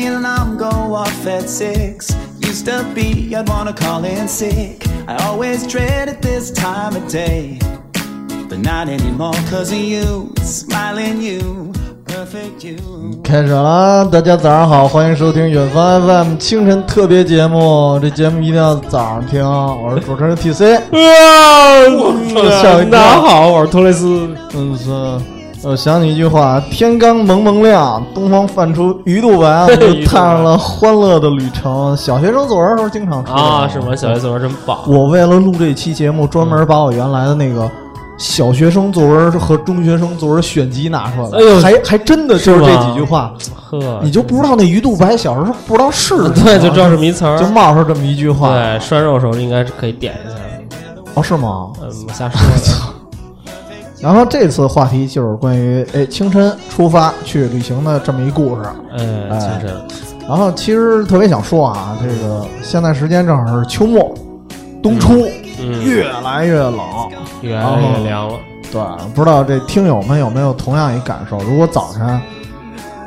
the alarm go off at six. Used to be, I'd wanna call in sick. I always dreaded this time of day. But not anymore, cause of you, smiling you, perfect you. 开始了，大家早上好，欢迎收听远方 FM 清晨特别节目。这节目一定要早上听，我是主持人 TC。吓我一跳大家好，我是托雷斯。嗯，是。我想起一句话：天刚蒙蒙亮，东方泛出鱼肚白，我就踏上了欢乐的旅程。小学生作文的时候经常说啊，是吗？小学作文真棒。我为了录这期节目，专门把我原来的那个小学生作文和中学生作文选集拿出来了。哎呦还还真的就是这几句话，呵，你就不知道那鱼肚白小时候不知道是什么 对，就知道这么一词儿。就冒出这么一句话。对，涮肉时候应该是可以点一下。哦，是吗？嗯，我瞎说的。然后这次话题就是关于哎清晨出发去旅行的这么一故事。哎，清晨，然后其实特别想说啊，这个现在时间正好是秋末，冬初，嗯，越来越冷。越来越凉了。对，不知道这听友们有没有同样一感受？如果早晨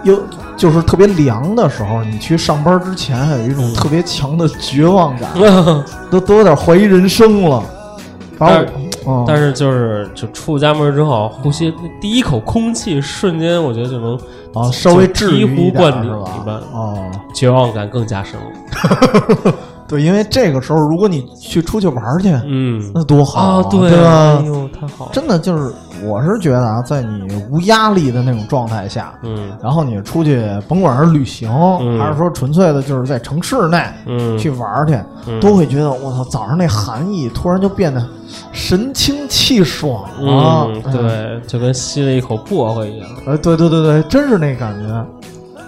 又就是特别凉的时候，你去上班之前，有一种特别强的绝望感，都都有点怀疑人生了。反正但是就是就出家门之后，呼吸那第一口空气，瞬间我觉得就能啊，稍微醍醐灌顶一般哦，绝望感更加深了。对，因为这个时候，如果你去出去玩去，嗯，那多好啊，对对吧哎？呦，太好了。真的就是，我是觉得啊，在你无压力的那种状态下，嗯然后你出去，甭管是旅行，嗯还是说纯粹的就是在城市内嗯，去玩去，嗯都会觉得我操，早上那寒意突然就变得神清气爽了。嗯，对，就跟吸了一口薄荷一样。哎，对对对对，真是那感觉。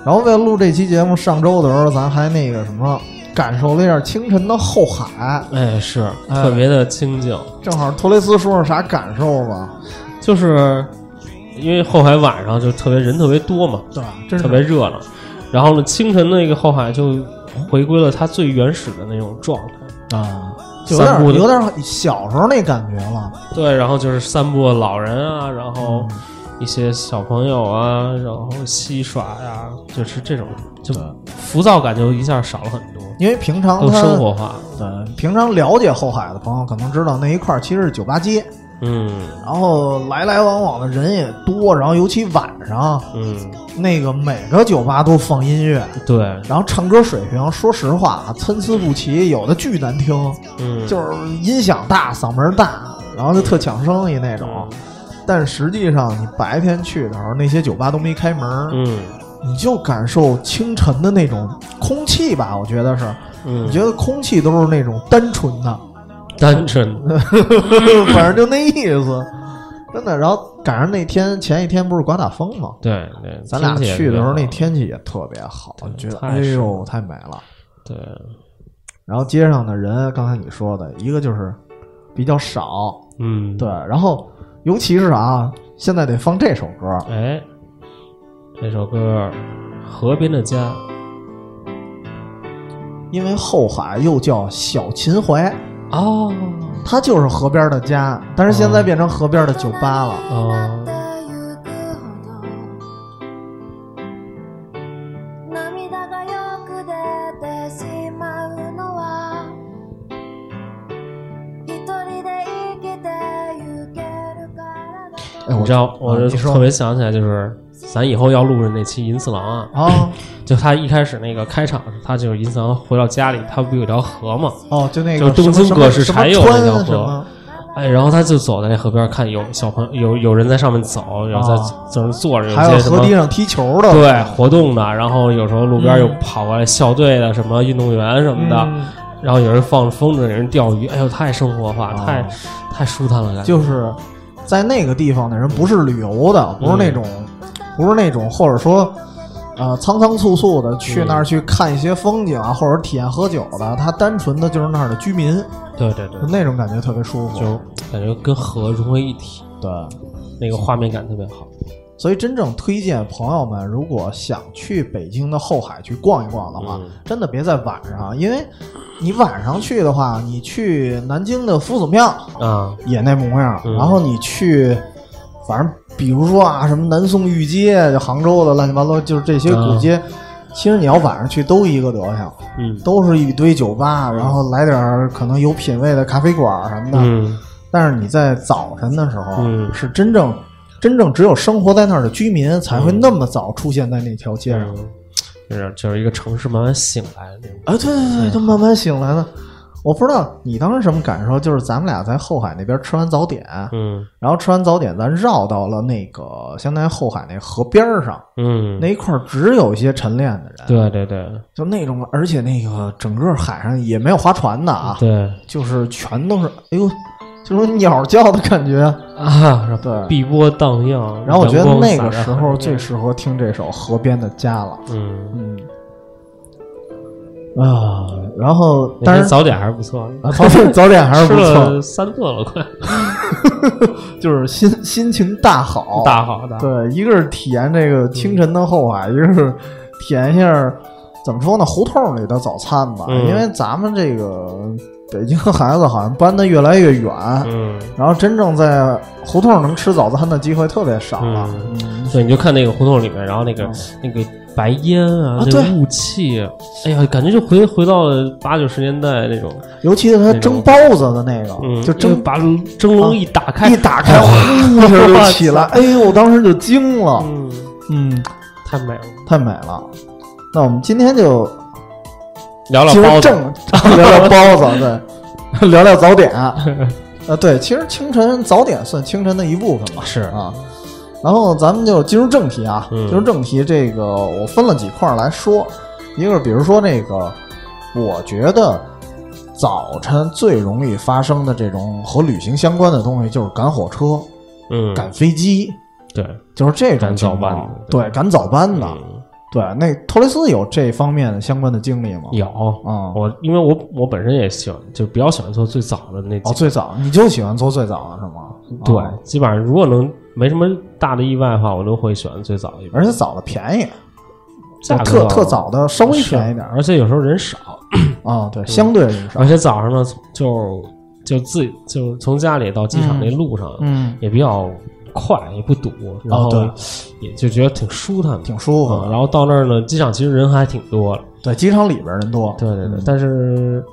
然后为了录这期节目，上周的时候咱还那个什么，感受了一下清晨的后海。哎，是哎特别的清静，正好托雷斯说说啥感受吧？就是因为后海晚上就特别人特别多嘛，对吧？真是特别热闹。然后呢，清晨那个后海就回归了它最原始的那种状态。啊，就有散步的点有点小时候那感觉了。对，然后就是散步的老人啊，然嗯后一些小朋友啊，然后戏耍呀，就是这种，就浮躁感就一下少了很多，因为平常都生活化。对平常了解后海的朋友可能知道那一块其实是酒吧街，嗯然后来来往往的人也多，然后尤其晚上嗯，那个每个酒吧都放音乐，对，然后唱歌水平说实话啊参差不齐，有的巨难听，嗯，就是音响大，嗓门大，然后就特抢生意那种。嗯但实际上，你白天去的时候，那些酒吧都没开门，嗯你就感受清晨的那种空气吧。我觉得是，嗯，你觉得空气都是那种单纯的，单纯的，反正就那意思，真的。然后赶上那天前一天不是刮大风吗？对对，咱俩去的时候，那天气也特别好，你觉得太哎呦太美了。对，然后街上的人，刚才你说的一个就是比较少，嗯，对，，然后尤其是啊，现在得放这首歌，哎，这首歌《河边的家》，因为后海又叫小秦淮，哦。它就是河边的家，但是现在变成河边的酒吧了。哦，涙你知道，我就特别想起来，就是咱以后要录的那期银次郎啊，啊，就他一开始那个开场，他就是银次郎回到家里，他不有条河嘛，哦，就那就个东京葛饰什么才有那条河哎，然后他就走在那河边看有小朋友有有人在上面走，然后在啊在那坐着，有还有些什么河堤上踢球的，对活动的，然后有时候路边又跑过来校队的什么运动员什么的，嗯。然后有人放风筝，有人钓鱼，哎呦，太生活化，啊太太舒坦了，感觉。就是在那个地方的人不是旅游的，不是那种，不是那种，或者说。呃，仓仓促促的去那儿去看一些风景啊，或者体验喝酒的，他单纯的就是那儿的居民，对对对就，那种感觉特别舒服。就感觉跟河融为一体，对，那个画面感特别好。所以真正推荐朋友们，如果想去北京的后海去逛一逛的话，嗯。真的别在晚上，因为你晚上去的话，你去南京的夫子庙啊，也那模样，嗯。然后你去，反正比如说啊，什么南宋御街，就杭州的乱七八糟，就是这些古街，其实你要晚上去都一个德行，嗯。都是一堆酒吧，然后来点儿可能有品位的咖啡馆什么的。嗯。但是你在早晨的时候，嗯。是真正真正只有生活在那儿的居民才会那么早出现在那条街上。嗯，就是就是一个城市慢慢醒来的那种。啊，对对对，就慢慢醒来了。我不知道你当时什么感受，就是咱们俩在后海那边吃完早点，嗯然后吃完早点，咱绕到了那个相当于后海那河边儿上，嗯，那一块儿只有一些晨练的人，对对对就那种，而且那个整个海上也没有划船的啊，对就是全都是，哎呦，就是鸟叫的感觉。啊，对碧波荡漾。然后我觉得那个时候最适合听这首《河边的家》了。嗯，嗯，啊，然后那当然早点还是不错的，啊早点早点还是吃不错，了三顿了，快 就是心心情大好，大好大好。对，一个是体验这个清晨的后海，一个是体验一下怎么说呢，胡同里的早餐吧。嗯因为咱们这个北京孩子好像搬得越来越远，嗯，然后真正在胡同能吃早餐的机会特别少了。嗯，对，你就看那个胡同里面，然后那个嗯那个白烟啊，那个雾气，哎呀，感觉就回回到了八九十年代那种，尤其是他蒸包子的那个，嗯，就蒸把蒸笼一打开，一打开，呼一下就起来，哎呦，我当时就惊了。嗯，嗯，太美了。太美了。那我们今天就聊聊包子，正，聊聊包子，对，聊聊早点。呃，对，其实清晨早点算清晨的一部分嘛。是啊，然后咱们就进入正题啊，嗯进入正题。这个我分了几块来说，一个是比如说那个，我觉得早晨最容易发生的这种和旅行相关的东西，就是赶火车、嗯，赶飞机，对，就是这种赶早情况班对，赶早班的。嗯对，那托雷斯有这方面相关的经历吗？有啊我因为我我本身也喜欢，就比较喜欢做最早的那几哦，最早你就喜欢做最早的是吗？对哦，基本上如果能没什么大的意外的话，我都会选最早一班，而且早的便宜，价格特特早的稍微便宜点而且有时候人少，啊，对，相对人少而。且早上呢就就自己就从家里到机场那路上，嗯，也比较快，也不堵，然后也就觉得挺舒坦的，挺舒服。嗯然后到那儿呢，机场其实人还挺多的，对，机场里边人多。对对对，嗯但是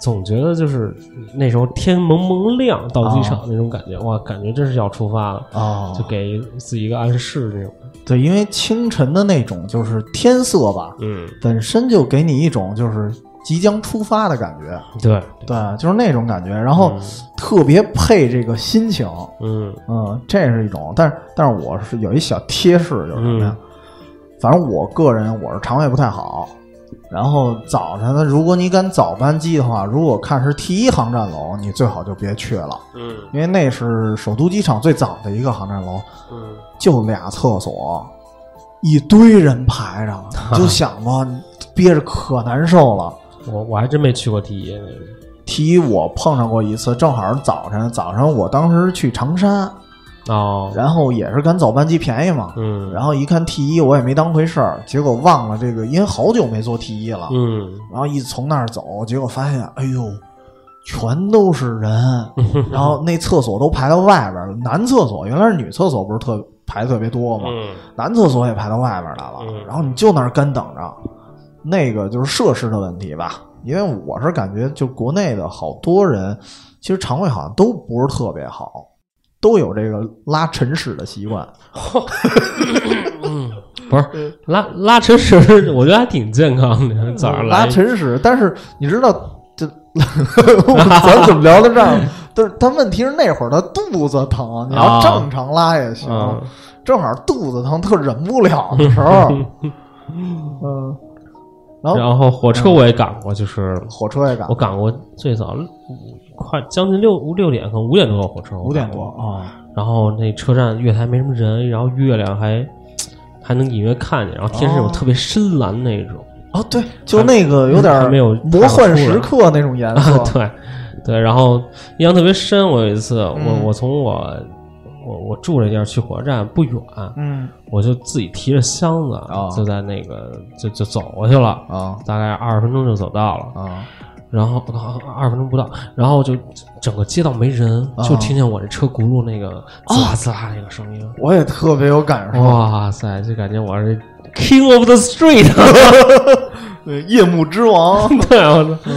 总觉得就是那时候天蒙蒙亮到机场那种感觉，哇，感觉真是要出发了，哦，就给自己一个暗示那种。对，因为清晨的那种就是天色吧，嗯，本身就给你一种就是即将出发的感觉。对，对，就是那种感觉，然后嗯。特别配这个心情。嗯。嗯，这是一种，但是但是我是有一小贴士，就是什么呀？嗯。反正我个人我是肠胃不太好，然后早晨呢，如果你赶早班机的话，如果看是 T 一航站楼，你最好就别去了，嗯。因为那是首都机场最早的一个航站楼，嗯，就俩厕所，一堆人排着，你 就想吧，憋着可难受了。我我还真没去过 T 一那个。T 一我碰上过一次，正好是早晨，早上我当时去长沙，哦，然后也是赶早班机便宜嘛，嗯，然后一看 T 一，我也没当回事儿，结果忘了这个，因为好久没坐 T 一了，嗯。然后一从那儿走，结果发现，哎呦，全都是人，然后那厕所都排到外边了，男厕所原来是女厕所不是特排特别多吗？嗯。男厕所也排到外边来了，嗯。然后你就那儿干等着，那个就是设施的问题吧，因为我是感觉就国内的好多人，其实肠胃好像都不是特别好。都有这个拉晨屎的习惯，不是拉拉晨屎，我觉得还挺健康的。早上拉晨屎，但是你知道，这 咱怎么聊到这儿？但是但问题是那会儿他肚子疼，你要啊正常拉也行，嗯正好肚子疼，特忍不了的时候，嗯，然后然后火车我也赶过，就是火车也赶我，赶过最早快将近六五六点，可能五点多的火车，五点。多啊，然后那车站月台没什么人，然后月亮还还能隐约看见，然后天是那种哦特别深蓝那种。哦对，就那个有点还没有魔幻时刻那种颜色，对对，然后印象特别深。我有一次，嗯我我从我我我住那地儿去火车站不远，嗯。我就自己提着箱子，哦。就在那个就就走过去了，啊大概二十分钟就走到了。啊然后二十分钟不到，然后就整个街道没人，啊就听见我这车轱辘那个滋啦滋啦那个声音。我也特别有感受。哇塞，就感觉我是 King of the Street，对，夜幕之王。对，我操，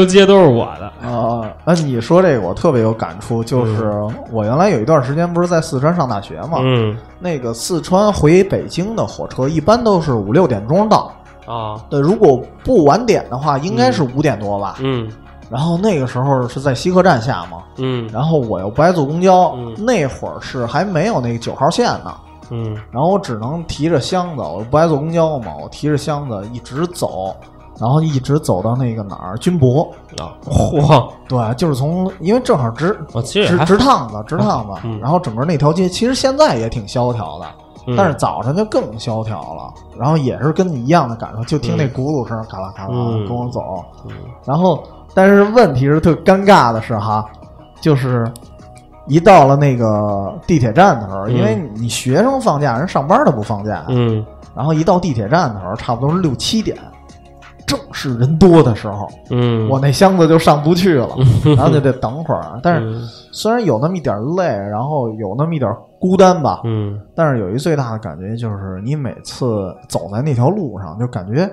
这街都是我的。啊！那你说这个我特别有感触，就是我原来有一段时间不是在四川上大学嘛，嗯那个四川回北京的火车一般都是五六点钟到。啊，对，如果不晚点的话，应该是五点多吧。嗯然后那个时候是在西客站下嘛，嗯然后我又不爱坐公交，嗯那会儿是还没有那个九号线呢。嗯然后我只能提着箱子，我不爱坐公交嘛，我提着箱子一直走，然后一直走到那个哪儿军博，啊，嚯！对，就是从因为正好直直直趟子直趟子，嗯然后整个那条街其实现在也挺萧条的，嗯但是早晨就更萧条了，然后也是跟你一样的感受，就听那轱辘声咔啦咔啦嗯跟我走，嗯然后但是问题是特尴尬的是哈，就是。一到了那个地铁站的时候，嗯因为你学生放假，人上班都不放假，嗯然后一到地铁站的时候，差不多是六七点，正是人多的时候，嗯，我那箱子就上不去了，然后就得等会儿。但是嗯虽然有那么一点累，然后有那么一点孤单吧，嗯但是有一最大的感觉就是，你每次走在那条路上，就感觉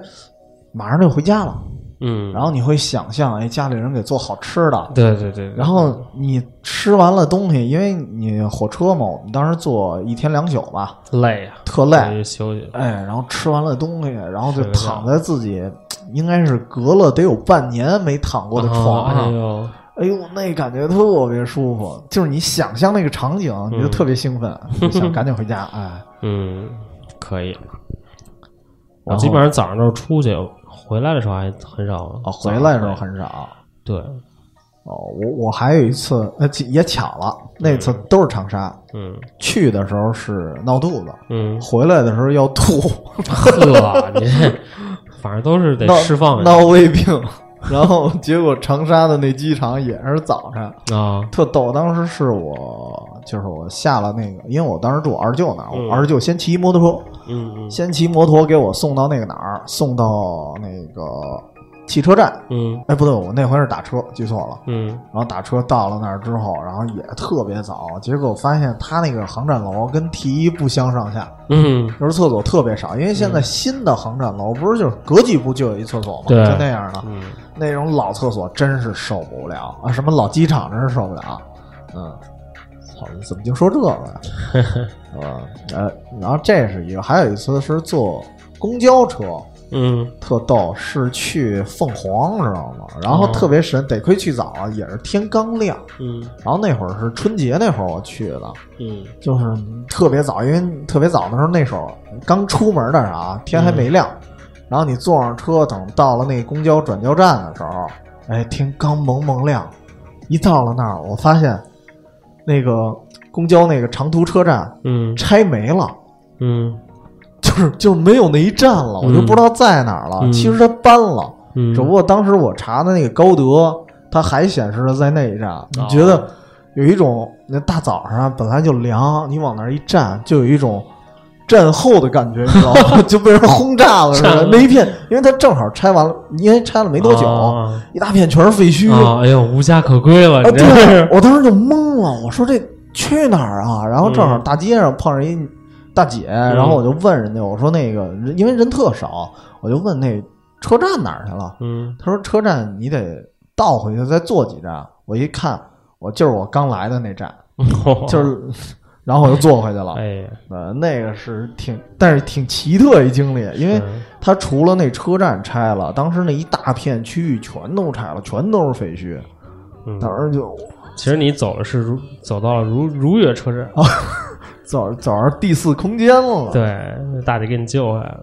马上就回家了。嗯，然后你会想象，哎，家里人给做好吃的，对对对，然后你吃完了东西，因为你火车嘛，我们当时坐一天两宿吧，累呀，特累，休息。哎，然后吃完了东西，然后就躺在自己应该是隔了得有半年没躺过的床啊。哎上，呦，哎呦，那感觉特别舒服，就是你想象那个场景，你就特别兴奋，嗯想赶紧回家。哎，嗯，可以。我基本上早上都是出去，回来的时候还很少。哦，回来的时候很少。对，哦，我我还有一次，呃，也巧了，那次都是长沙，嗯去的时候是闹肚子，嗯，回来的时候要吐，呵，你这反正都是得释放一闹胃病。然后结果长沙的那机场也是早晨，啊。特逗，当时是我就是我下了那个，因为我当时住我二舅那我二舅先骑摩托车，嗯嗯。先骑摩托给我送到那个哪儿，送到那个汽车站。嗯哎，不对，我那回是打车，记错了。嗯然后打车到了那儿之后，然后也特别早，结果我发现他那个航站楼跟 T 一不相上下，嗯，就是厕所特别少。因为现在新的航站楼不是就是隔几步就有一厕所吗？对就那样的。嗯那种老厕所真是受不了啊！什么老机场真是受不了。嗯，操，怎么就说这个呀？啊 呃，然后这是一个，还有一次是坐公交车，嗯特逗，是去凤凰，知道吗？然后哦特别神，得亏去早啊，也是天刚亮。嗯然后那会儿是春节那会儿我去的，嗯就是特别早，因为特别早的时候那时候刚出门的时候啊，天还没亮。然后你坐上车，等到了那公交转交站的时候，哎，天刚蒙蒙亮。一到了那儿，我发现那个公交那个长途车站嗯拆没了，嗯就是就是没有那一站了，我就不知道在哪儿了。嗯其实它搬了，嗯，只不过当时我查的那个高德，它还显示着在那一站。你觉得有一种那大早上本来就凉，你往那儿一站，就有一种战后的感觉，你知道吗？就被人轰炸了似的。那一片，因为它正好拆完了，因为拆了没多久，啊一大片全是废墟。啊，哎呦，无家可归了，啊，对，我当时就懵了，我说这去哪儿啊？然后正好嗯大街上碰上一大姐，然后我就问人家，我说那个人因为人特少，我就问那车站哪儿去了？嗯他说车站你得倒回去再坐几站。我一看，我就是我刚来的那站，就是，然后我又坐回去了。哎，呃，那个是挺，但是挺奇特一经历，因为嗯它除了那车站拆了，当时那一大片区域全都拆了，全都是废墟。嗯当时就其实你走的是如走到了如如月车站，走走上第四空间了。，对，大姐给你救回来了，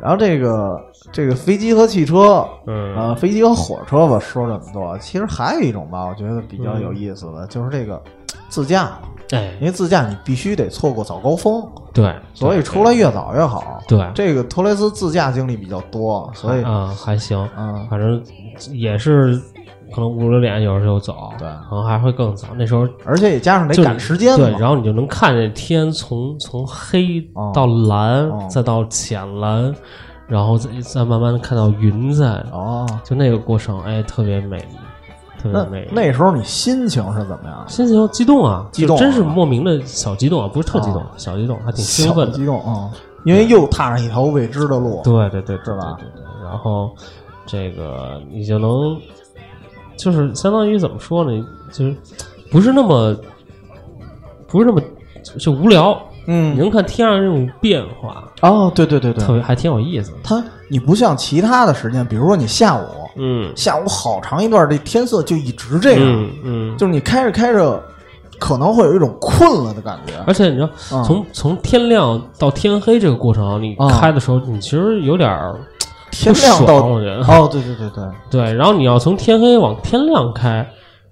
然后这个这个飞机和汽车，嗯呃，飞机和火车吧，说这么多，其实还有一种吧，我觉得比较有意思的，就是这个自驾，哎因，为自驾你必须得错过早高峰，对，所以出来越早越好。对这个托雷斯自驾经历比较多，所以啊还行，嗯，反正也是可能五六点有时候走，对可能还会更早，那时候而且也加上得赶时间对，嘛。然后你就能看见天从从黑哦到蓝，哦再到浅蓝，然后再再慢慢的看到云在，哦，就那个过程，哎，特别美，特别那美。那时候你心情是怎么样？心情激动啊，激动啊真是莫名的小激动啊，不是特激动啊，小激动，还挺兴奋的。激动啊、因为又踏上一条未知的路。对对对，是吧？对对对然后这个你就能，就是相当于怎么说呢？就是不是那么不是那么就无聊。嗯你嗯，能看天上这种变化，哦，对对对对，特别还挺有意思。它你不像其他的时间，比如说你下午，嗯，下午好长一段，这天色就一直这样，嗯嗯，就是你开着开着，可能会有一种困了的感觉。而且你知道，嗯从从天亮到天黑这个过程，你嗯开的时候，你其实有点儿天亮到爽我觉得哦，对对对对，对。然后你要从天黑往天亮开，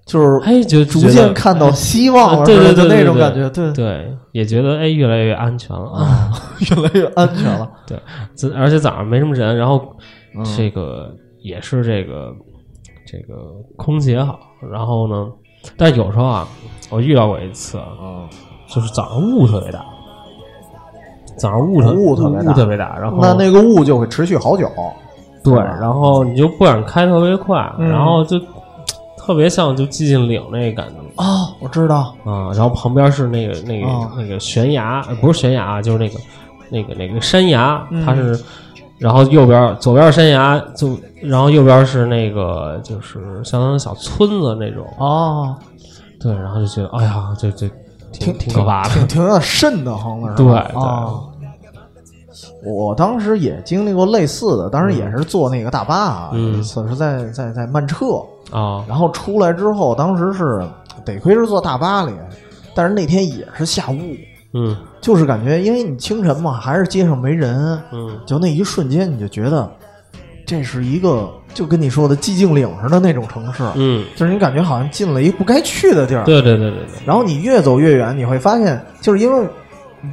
就是哎，就逐渐看到希望了，对对对那种感觉，对，对，也觉得哎越来越安全了啊。越来越安全了。对而且早上没什么人，然后嗯这个也是这个这个空姐好，然后呢，但有时候啊，我遇到过一次，嗯，就是早上雾特别大，早上雾特雾特别大雾特别大，然后那那个雾就会持续好久。对，然后你就不敢开特别快，嗯然后就特别像就寂静岭那个感觉哦，我知道，啊，然后旁边是那个那个、哦那个悬崖，呃不是悬崖啊，就是那个那个那个山崖，嗯它是，然后右边左边是山崖，就然后右边是那个就是相当于小村子那种，哦，对，然后就觉得哎呀，这这挺挺挺可怕的，挺挺有点瘆得慌的，是对吧？对哦我当时也经历过类似的，当时也是坐那个大巴啊，嗯有一次是在在在曼彻，啊，然后出来之后，当时是得亏是坐大巴里，但是那天也是下雾，嗯就是感觉因为你清晨嘛，还是街上没人，嗯就那一瞬间你就觉得这是一个就跟你说的寂静岭似的那种城市，嗯，就是你感觉好像进了一不该去的地儿，对对对对对，然后你越走越远，你会发现，就是因为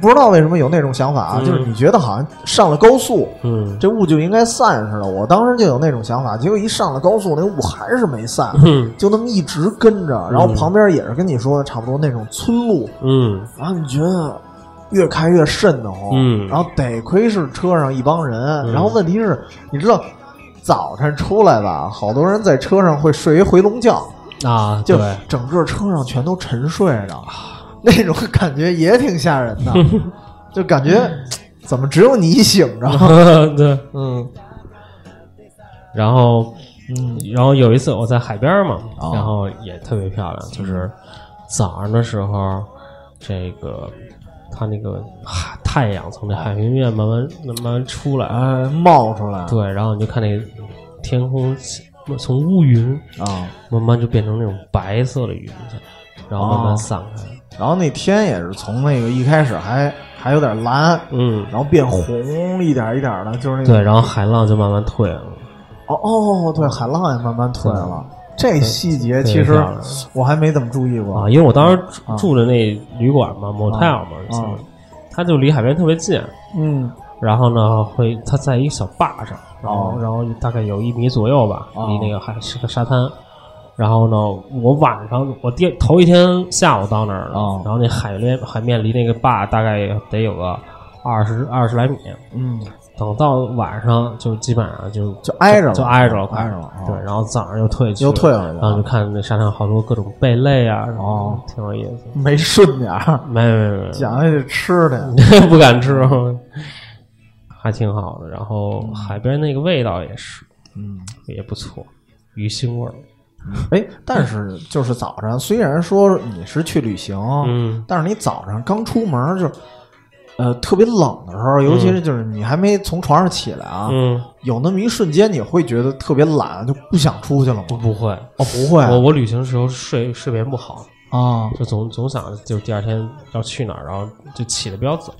不知道为什么有那种想法啊，嗯。就是你觉得好像上了高速，嗯。这雾就应该散似的。我当时就有那种想法，结果一上了高速，那雾还是没散，嗯。就那么一直跟着，然后旁边也是跟你说的差不多那种村路，嗯。然后你觉得越开越瘆得慌，嗯。然后得亏是车上一帮人，嗯。然后问题是，你知道早晨出来吧，好多人在车上会睡一回笼觉，啊，就对。整个车上全都沉睡着，那种感觉也挺吓人的，就感觉怎么只有你醒着？对，嗯然后，嗯然后有一次我在海边嘛，哦然后也特别漂亮，就是早上的时候，这个它那个海太阳从那海平面慢慢慢慢出来，哎，冒出来，对，然后你就看那天空从乌云啊，慢慢就变成那种白色的云彩，然后慢哦慢散开，然后那天也是从那个一开始还还有点蓝，嗯，然后变红一点一点的，就是那个对，然后海浪就慢慢退了，哦哦，对，海浪也慢慢退了。这细节其实我还没怎么注意过啊，因为我当时啊住的那旅馆嘛，motel 嘛，啊它就离海边特别近。嗯然后呢，会它在一个小坝上，然后、哦然后大概有一米左右吧，哦离那个海是个沙滩。然后呢，我晚上我第头一天下午到那儿了，哦然后那海面海面离那个坝大概得有个二十二十来米。嗯，等到晚上就基本上就就挨着了就挨着了，快挨着了哦对，然后早上又退去，又退回然后就看那沙滩好多各种贝类啊，然后哦挺有意思。没顺点儿，没没没没，讲还得吃的。不敢吃，还挺好的。然后海边那个味道也是，嗯，也不错，鱼腥味儿。哎，但是就是早上，虽然说你是去旅行，嗯但是你早上刚出门就，呃，特别冷的时候，尤其是就是你还没从床上起来啊，嗯，有那么一瞬间，你会觉得特别懒，就不想出去了吗？不不会，哦，不会我我旅行的时候睡睡眠不好，啊就总总想着就第二天要去哪儿，然后就起的比较早。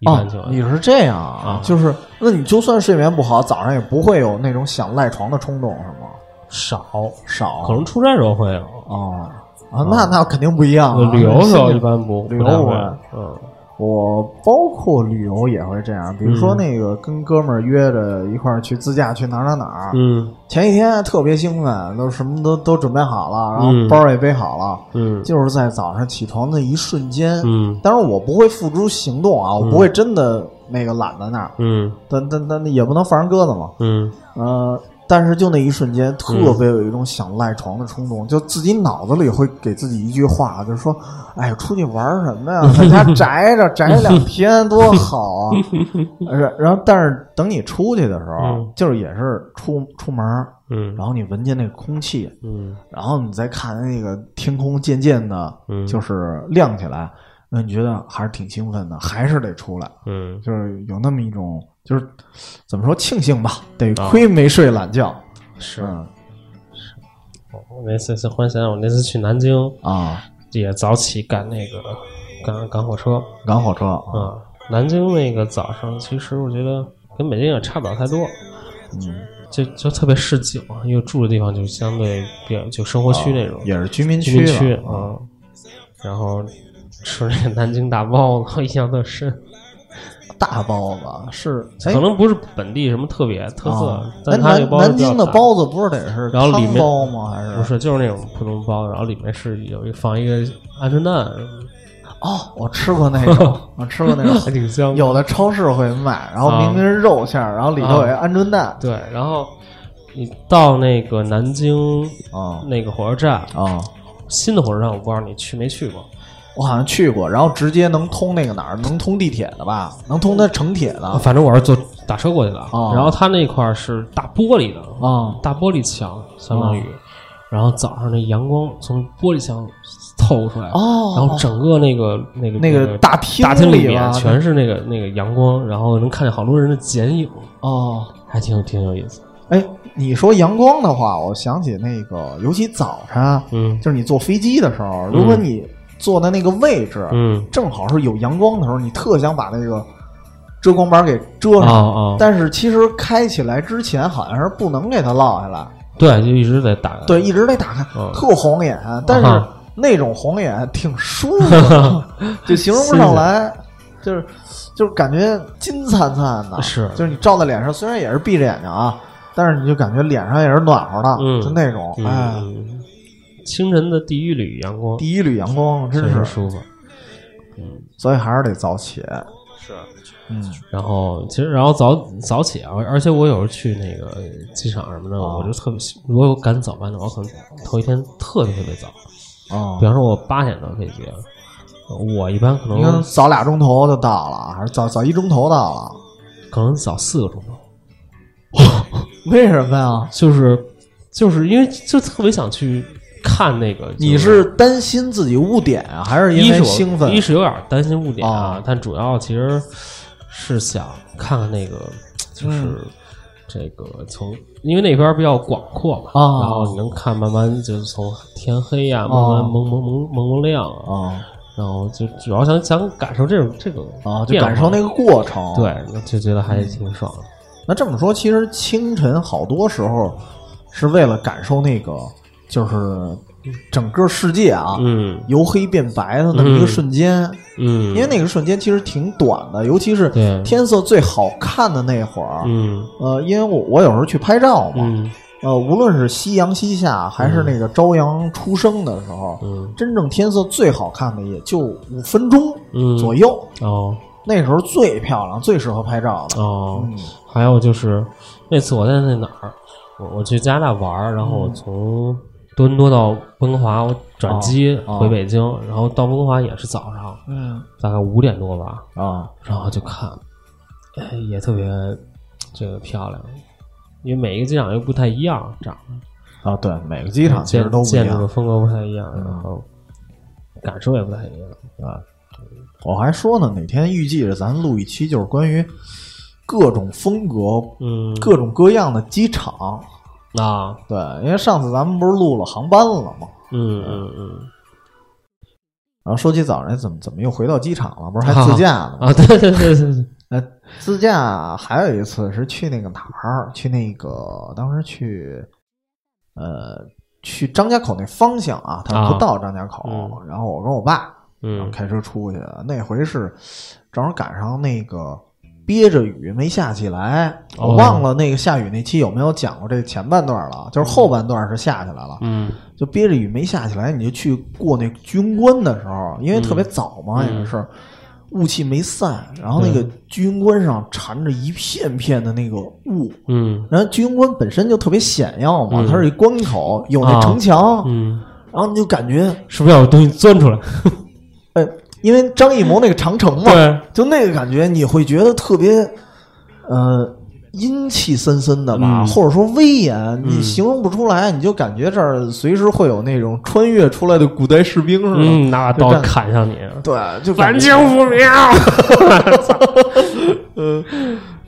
一哦般情，况下，你是这样啊？啊就是那你就算睡眠不好，早上也不会有那种想赖床的冲动，是吗？少，少可能出差时候会有。啊啊，那那肯定不一样、啊。旅游的时候一般不旅游嗯我包括旅游也会这样，比如说嗯。那个跟哥们儿约着一块儿去自驾去哪儿哪儿哪儿，嗯。前一天特别兴奋，都什么都都准备好了，然后嗯。包也背好了，嗯。就是在早上起床的一瞬间，嗯。当然我不会付诸行动啊，我不会真的那个懒在那儿，嗯。但但但也不能放人鸽子嘛，嗯。呃，但是就那一瞬间，特别有一种想赖床的冲动，就自己脑子里会给自己一句话，就是说：“哎呀，出去玩什么呀？在家宅着宅两天多好啊！”然然后，但是等你出去的时候，嗯就是也是出出门，嗯然后你闻见那个空气，嗯然后你再看那个天空渐渐的，嗯就是亮起来，那你觉得还是挺兴奋的，还是得出来。嗯就是有那么一种，就是怎么说庆幸吧，得啊亏没睡懒觉。是。嗯我那次是忽然想想，我那次去南京啊，也早起赶那个赶赶火车赶火车啊，啊。南京那个早上，其实我觉得跟北京也差不了太多，嗯，就就特别市井，因为住的地方就相对比较就生活区那种也是居民居民区了啊。然后吃那个南京大包子，印象特深。大包子是哎可能不是本地什么特别特色，啊但那南南京的包子不是得是然后里面汤包吗？还是不是就是那种普通包子，然后里面是有一放一个鹌鹑蛋，哦，我吃过那种，我吃过那种，还挺香。有的超市会卖，然后啊明明是肉馅儿，然后里头有一鹌鹑蛋对，然后你到那个南京啊那个火车站，啊，新的火车站，我不知道你去没去过。我好像去过，然后直接能通那个哪儿，能通地铁的吧？能通它城铁的反正我是坐打车过去的，哦然后它那块儿是大玻璃的，啊大玻璃墙相当于，然后早上那阳光从玻璃墙透出来，哦然后整个那个那个那个大厅大厅里面全是那个那个阳光，然后能看见好多人的剪影，哦。还挺挺有意思。哎，你说阳光的话，我想起那个，尤其早晨，嗯就是你坐飞机的时候，如果你坐在那个位置，嗯。正好是有阳光的时候，你特想把那个遮光板给遮啊上。啊，但是其实开起来之前好像是不能给它落下来，对，就一直得打开。对，一直得打开，嗯特晃眼。但是啊那种晃眼挺舒服的，就形容不上来，就是就是感觉金灿灿的，是。就是你照在脸上，虽然也是闭着眼睛啊，但是你就感觉脸上也是暖和的，嗯。就那种，嗯哎，嗯清晨的第一缕阳光，第一缕阳光真是，舒服。嗯所以还是得早起。是，嗯然后其实然后早早起啊，而且我有时候去那个机场什么的，啊我就特别喜，如果我赶早班的，我可能头一天特别特别早，哦比，方说我八点多飞机，我一般可能早俩钟头就到了，还是早早一钟头到了？可能早四个钟头，为什么呀？就是就是因为就特别想去看那个，你就是担心自己误点啊，还是因为兴奋？一是有点担心误点啊啊，但主要其实是想看看那个，就是嗯这个从，因为那边比较广阔嘛，啊然后你能看慢慢就是从天黑呀、慢啊慢蒙蒙蒙蒙蒙亮啊，啊然后就主要想想感受这种这个啊，就感受那个过程。对，就觉得还挺爽。的。那这么说，其实清晨好多时候是为了感受那个，就是整个世界啊，嗯。由黑变白的那么一个瞬间。嗯，因为那个瞬间其实挺短的，尤其是天色最好看的那会儿。嗯。呃，因为我我有时候去拍照嘛，嗯。呃，无论是夕阳西下，还是那个朝阳初升的时候，嗯。真正天色最好看的也就五分钟嗯。左右，哦。那时候最漂亮、最适合拍照的。哦。嗯。还有就是那次我在那哪儿，我我去加拿大玩儿，然后嗯。我从多伦多到温哥华，我转机哦回北京，然后到温哥华也是早上，嗯大概五点多吧，啊然后就看，哎，也特别这个漂亮，因为每一个机场又不太一样，长得啊，对，每个机场其建实都建筑的风格不太一样，嗯然后感受也不太一样。啊。我还说呢，哪天预计着咱录一期，就是关于各种风格、嗯，各种各样的机场。啊，对，因为上次咱们不是录了航班了吗？嗯嗯嗯然后说起早上怎么怎么又回到机场了？不是还自驾呢吗？啊，对对对对对，呃，自驾还有一次是去那个哪儿？去那个当时去，呃，去张家口那方向啊，他啊不到张家口，嗯然后我跟我爸然后嗯开车出去的。那回是正好赶上那个憋着雨没下起来，哦。我忘了那个下雨那期有没有讲过这前半段了，就是后半段是下起来了，嗯。就憋着雨没下起来，你就去过那军官的时候，因为特别早嘛，嗯。也是。雾气没散，然后那个对居庸关上缠着一片片的那个雾，嗯。然后居庸关本身就特别险要嘛，嗯。它是一关口，有那啊城墙，嗯，然后你就感觉，是不是要有东西钻出来？哎，因为张艺谋那个长城嘛，对，就那个感觉，你会觉得特别，呃，阴气森森的吧，嗯或者说威严，你嗯形容不出来，你就感觉这儿随时会有那种穿越出来的古代士兵似的。嗯，拿刀砍向你，对，就感反觉清复明。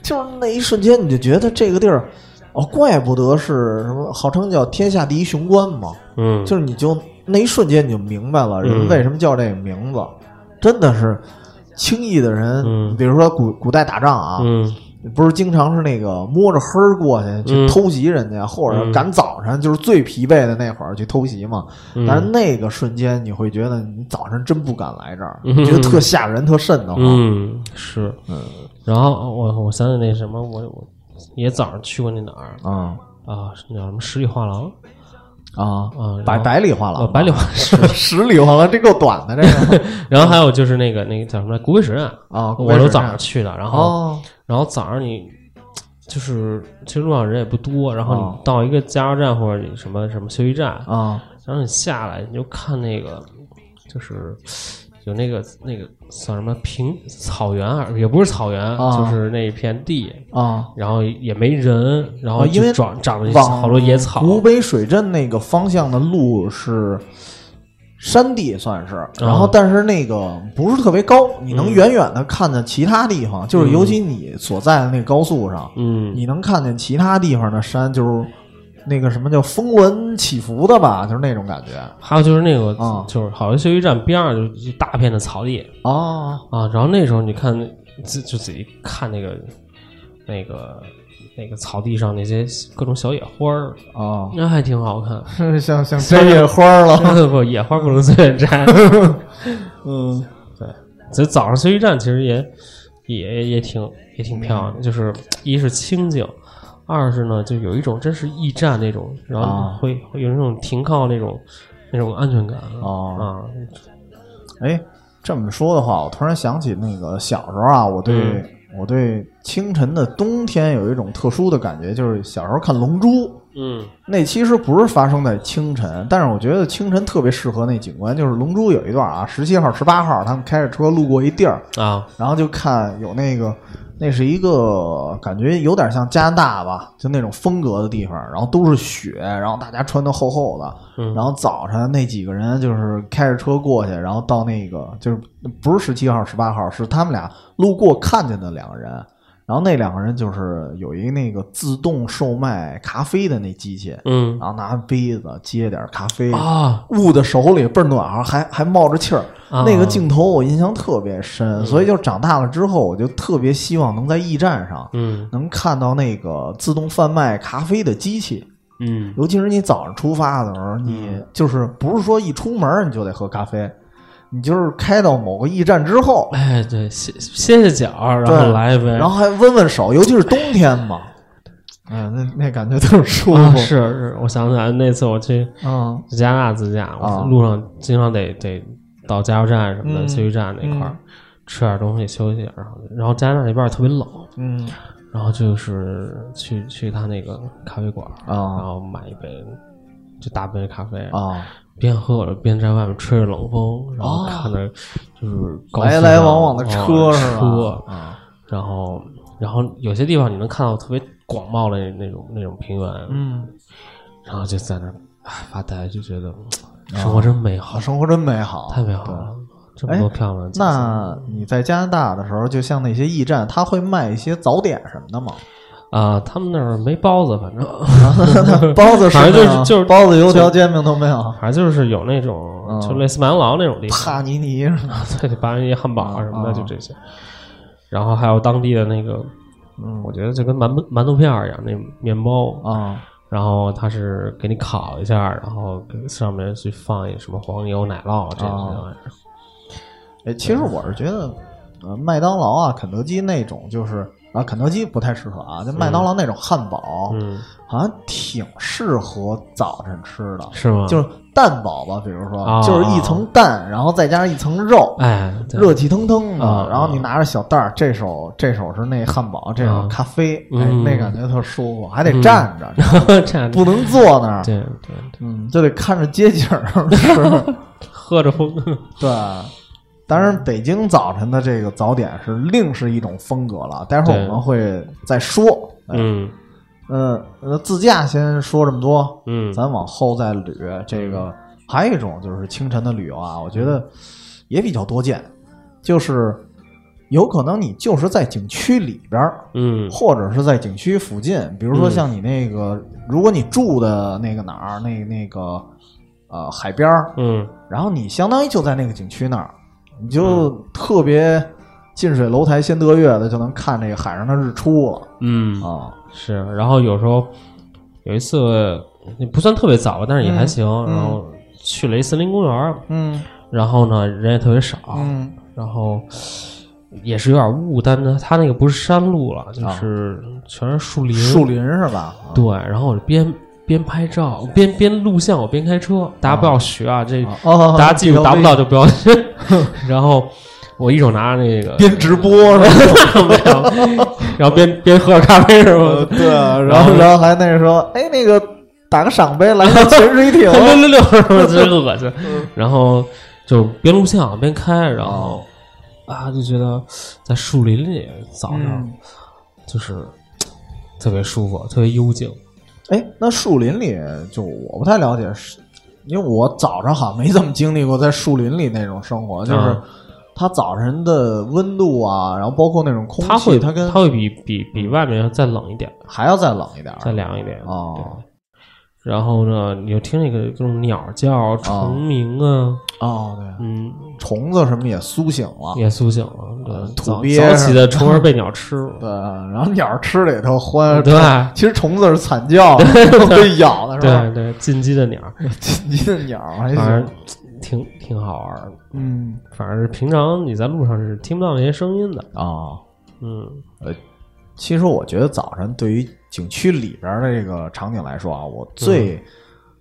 就是那一瞬间，你就觉得这个地儿，哦，怪不得是什么，号称叫天下第一雄关嘛。嗯，就是你就那一瞬间你就明白了，人嗯为什么叫这个名字，真的是轻易的人，嗯。比如说古古代打仗啊，嗯。不是经常是那个摸着黑儿过去去嗯偷袭人家，或者嗯赶早晨就是最疲惫的那会儿去偷袭嘛。嗯。但是那个瞬间，你会觉得你早晨真不敢来这儿，嗯。觉得特吓人、特瘆得慌。嗯是，然后我我想起那什么，我我也早上去过那哪儿？啊啊，那叫什么十里画廊啊啊，然百后百里画廊，呃百里画是，十里画廊，这够短的这个。然后还有就是那个那个叫什么来古北水镇，啊。我都早上去的，然后哦。然后早上你就是其实路上人也不多，然后哦。你到一个加油站或者你什么什么休息站，啊然后你下来你就看那个就是。有那个那个算什么平草原啊，也不是草原，啊就是那一片地，啊，然后也没人，然后啊因为就长长了多野草。古北水镇那个方向的路是山地，算是，然后但是那个不是特别高，你能嗯远远的看见其他地方，就是尤其你所在的那个高速上，嗯，你能看见其他地方的山，就是那个什么叫峰峦起伏的吧，就是那种感觉还有就是那个，啊就是好像休息站边上就一大片的草地哦啊，然后那时候你看，就就自己看那个那个那个草地上那些各种小野花儿，哦，那还挺好看。像像摘野花了，不，野花不能随便摘。嗯对所以早上休息站其实也也也挺也挺漂亮的，就是一是清静，二是呢就有一种真是驿站那种，然后啊。会会有那种停靠那种那种安全感哦。啊，哎，这么说的话，我突然想起那个小时候啊，我对、嗯。我对清晨的冬天有一种特殊的感觉，就是小时候看《龙珠》，嗯。那其实不是发生在清晨，但是我觉得清晨特别适合那景观，就是《龙珠》有一段啊，十七号、十八号他们开着车路过一地儿，啊。然后就看有那个，那是一个感觉有点像加拿大吧，就那种风格的地方，然后都是雪，然后大家穿的厚厚的，嗯然后早晨那几个人就是开着车过去，然后到那个就是不是十七号、十八号，是他们俩路过看见的两个人。然后那两个人就是有一个那个自动售卖咖啡的那机器，嗯然后拿杯子接点咖啡，啊捂在手里倍儿暖和，还还冒着气儿。啊那个镜头我印象特别深，所以就长大了之后，我就特别希望能在驿站上嗯能看到那个自动贩卖咖啡的机器。嗯尤其是你早上出发的时候，你就是不是说一出门你就得喝咖啡，你就是开到某个驿站之后，哎对歇歇歇脚，然后来一杯，然后还温温手，尤其是冬天嘛，嗯，那那感觉特舒啊服。是是，我想起来那次我去嗯加拿大自驾，路上经常得得到加油站什么的嗯休息站那块儿嗯吃点东西休息，然后然后加拿大那边儿特别冷，嗯然后就是去去他那个咖啡馆儿，然啊后买一杯就大杯咖啡，啊，边喝着边在外面吹着冷风，然后哦看着就是高来来往往的哦车是吧？车，啊然后然后有些地方你能看到特别广袤的那那种那种平原，嗯，然后就在那儿唉发呆，就觉得嗯生活真美好好，，生活真美好，太美好了，这么多漂亮的。那你在加拿大的时候，就像那些驿站，他会卖一些早点什么的吗？啊，他们那儿没包子，反正 包子反正就是就是包子、油条、煎饼都没有。反正就是有那种嗯就类似麦当劳那种地方，帕尼尼是吧？对，八元一汉堡啊什么的，啊就这些。然后还有当地的那个，嗯我觉得就跟馒馒头片儿一样，那面包，啊然后它是给你烤一下，然后上面去放一什么黄油、奶酪这些啊玩意儿。哎，其实我是觉得，呃，麦当劳啊、肯德基那种，就是啊，肯德基不太适合啊，就麦当劳那种汉堡，嗯，好像挺适合早晨吃的，是吗？就是蛋堡吧，比如说，哦就是一层蛋，然后再加上一层肉，哎，热气腾腾的，啊然后你拿着小袋儿，这手这手是那汉堡，这手啊咖啡，哎，嗯那感觉特舒服，还得 站着，不能坐那儿，对对对，嗯，就得看着街景。喝着风，对，当然北京早晨的这个早点是另是一种风格了，待会儿我们会再说。哎。嗯。嗯呃，自驾先说这么多，嗯，咱往后再捋。这个还有一种就是清晨的旅游啊，我觉得也比较多见，就是有可能你就是在景区里边儿，嗯。或者是在景区附近，比如说嗯。像你那个，如果你住的那个哪儿，那那个呃海边儿，嗯。然后你相当于就在那个景区那儿，你就特别近水楼台先得月的，就能看这个海上的日出了嗯啊。是，然后有时候有一次也不算特别早吧，但是也还行，嗯然后去了一森林公园，嗯然后呢人也特别少，嗯然后也是有点雾，但是它那个不是山路了，就是全是树林，树林是吧？啊对，然后我就边边拍照边边录像，我边开车，大家不要学啊，这哦，大家技术达不到就就不要学。然后我一手拿着那个边直播是吧？然后边边喝着咖啡是吧？呃对，然后然后还那个说，哎，那个打个赏呗，来个潜水艇。六六六？真恶心。然后就边录像边开，然后啊就觉得在树林里早上嗯就是特别舒服，特别幽静。哎，那树林里就我不太了解，是因为我早上好像没怎么经历过在树林里那种生活，就是嗯它早晨的温度啊，然后包括那种空气，它会它跟它会比比比外面要再冷一点，还要再冷一点。再凉一点。哦对然后呢，你就听那个各种鸟叫、虫鸣啊，哦，对，嗯，虫子什么也苏醒了，也苏醒了。对，呃土早鳖早起的 虫儿被鸟吃了。对，然后鸟吃了也特欢，对其实虫子是惨叫的，被咬的是吧？对对，进击的鸟 进击的鸟反正行，挺挺好玩儿的。嗯反正是平常你在路上是听不到那些声音的。啊。嗯呃其实我觉得早晨对于景区里边的这个场景来说啊，我最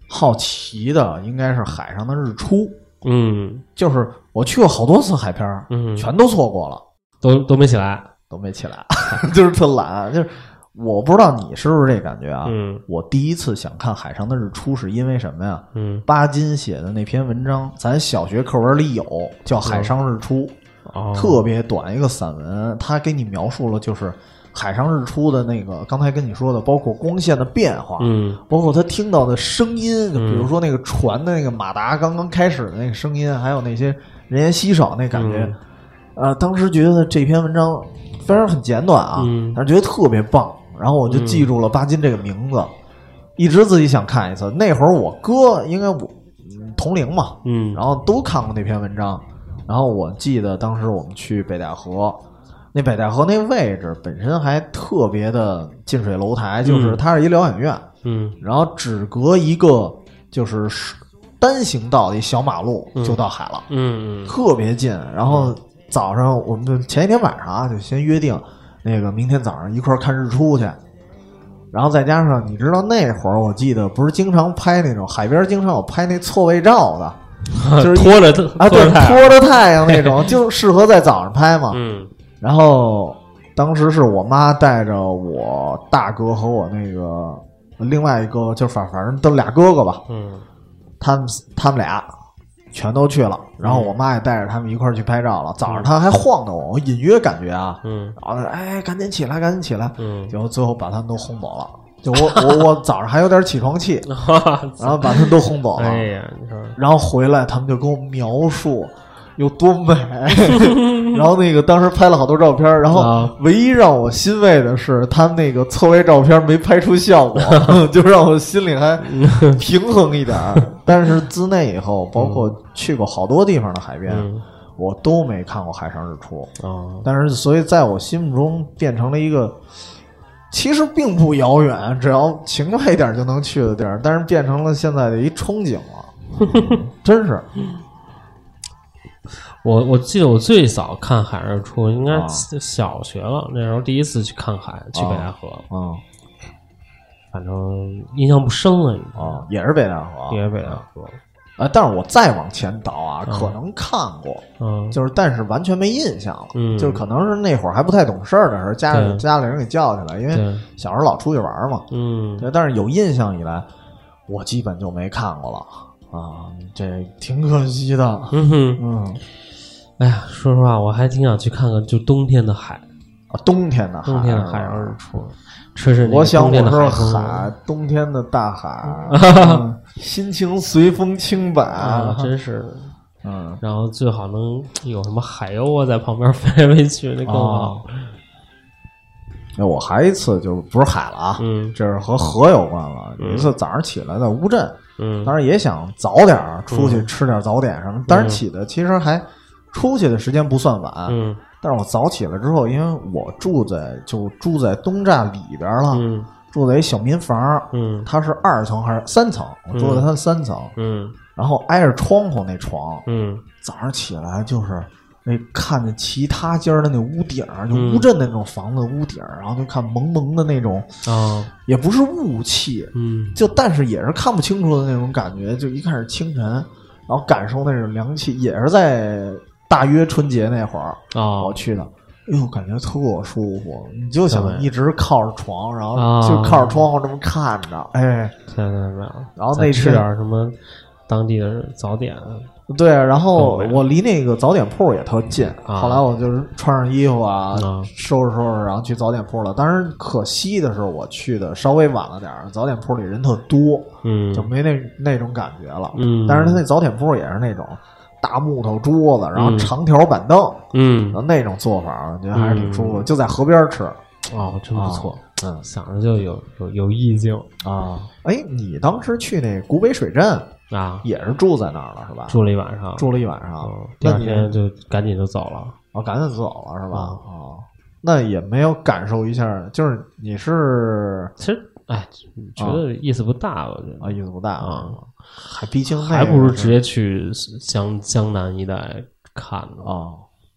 好奇的应该是海上的日出。嗯就是我去过好多次海边儿，嗯，全都错过了，都都没起来。都没起来，就是特懒。就是我不知道你是不是这感觉啊？嗯我第一次想看海上的日出是因为什么呀？嗯巴金写的那篇文章，咱小学课文里有，叫《海上日出》，哦，特别短一个散文，他给你描述了就是海上日出的那个，刚才跟你说的，包括光线的变化，嗯包括他听到的声音，就比如嗯说那个船的那个马达刚刚开始的那个声音，还有那些人烟稀少那感觉，嗯呃，当时觉得这篇文章虽然很简短啊，嗯但是觉得特别棒，然后我就记住了巴金这个名字，一直自己想看一次。那会儿我哥应该我嗯同龄嘛，嗯，然后都看过那篇文章。然后我记得当时我们去北戴河，那北戴河那位置本身还特别的近水楼台，就是嗯它是一疗养院，嗯然后只隔一个就是单行道的一小马路就到海了，嗯嗯特别近。然后早上我们就前一天晚上啊，就先约定那个明天早上一块儿看日出去。然后再加上你知道那会儿，我记得不是经常拍那种海边，经常有拍那错位照的，就是拖着啊，对，拖着太阳那种，就适合在早上拍嘛。嗯然后当时是我妈带着我大哥和我那个另外一个，就反反正都俩哥哥吧，嗯他们他们俩全都去了。然后我妈也带着他们一块儿去拍照了。早上他还晃着我，我隐约感觉啊，嗯然后哎，赶紧起来，赶紧起来。嗯，结果最后把他们都轰走了。就我我我早上还有点起床气，然后把他们都轰走了。哎呀，你说然后回来，他们就跟我描述有多美。然后那个当时拍了好多照片，然后啊唯一让我欣慰的是，他那个侧位照片没拍出效果，就让我心里还平衡一点儿。但是自那以后，包括去过好多地方的海边，嗯我都没看过海上日出。哦但是，所以在我心目中变成了一个。其实并不遥远，只要勤快一点就能去的地儿，但是变成了现在的一憧憬了，真是。我我记得我最早看海日出应该啊。小学了，那时候第一次去看海，去北戴河，嗯反正印象不深了，已经哦，也是北戴河，也是北戴河，啊，但是我再往前倒啊，嗯。可能看过，嗯，就是但是完全没印象了，嗯。就是可能是那会儿还不太懂事儿的时候，家里家里人给叫起来，因为，小时候老出去玩嘛，嗯，对，但是有印象以来，我基本就没看过了。啊，这挺可惜的，嗯哼，嗯，哎呀，说实话，我还挺想去看看就冬天的海，啊冬天的海，冬天的海上日出，吃吃那个我想我说海，冬天的大海，嗯 心情随风轻摆，啊，真是。嗯。然后最好能有什么海鸥啊在旁边飞来飞去，那更好。哦。哎，我还一次就不是海了啊，嗯。这是和河有关了。有一次早上起来在乌镇，嗯。当时也想早点出去吃点早点什么，但是起的其实还出去的时间不算晚，嗯。但是我早起来之后，因为我住在就住在东站里边了，嗯。住在一小民房，嗯。它是二层还是三层？我住在它的三层，嗯。然后挨着窗户那床，嗯。早上起来就是那看见其他间的那屋顶儿，就嗯。乌镇的那种房子屋顶儿，然后就看蒙蒙的那种，啊也不是雾气，嗯。就但是也是看不清楚的那种感觉。就一开始清晨，然后感受那种凉气，也是在大约春节那会儿啊我去的。哎呦，感觉特舒服，你就想一直靠着床，然后啊就靠着窗户这么看着，哎，看见没有？然后那再吃点什么当地的早点，对，然后我离那个早点铺也特近。啊后来我就是穿上衣服啊，啊收拾收拾，然后去早点铺了。当然可惜的是，我去的稍微晚了点儿，早点铺里人特多，嗯就没那那种感觉了。嗯但是他那早点铺也是那种大木头桌子，然后嗯长条板凳，嗯然后那种做法，我觉得还是挺舒服就在河边吃，哦，真不错，嗯想着就有有有意境啊。哎，你当时去那古北水镇啊。也是住在那儿了是吧？住了一晚上，住了一晚上嗯，第二天就赶紧就走了。哦，赶紧走了是吧？啊哦，那也没有感受一下，就是你是其实，哎，觉得意思不大，我觉得啊，意思不大啊，还毕竟还不如直接去江江南一带看呢。哦，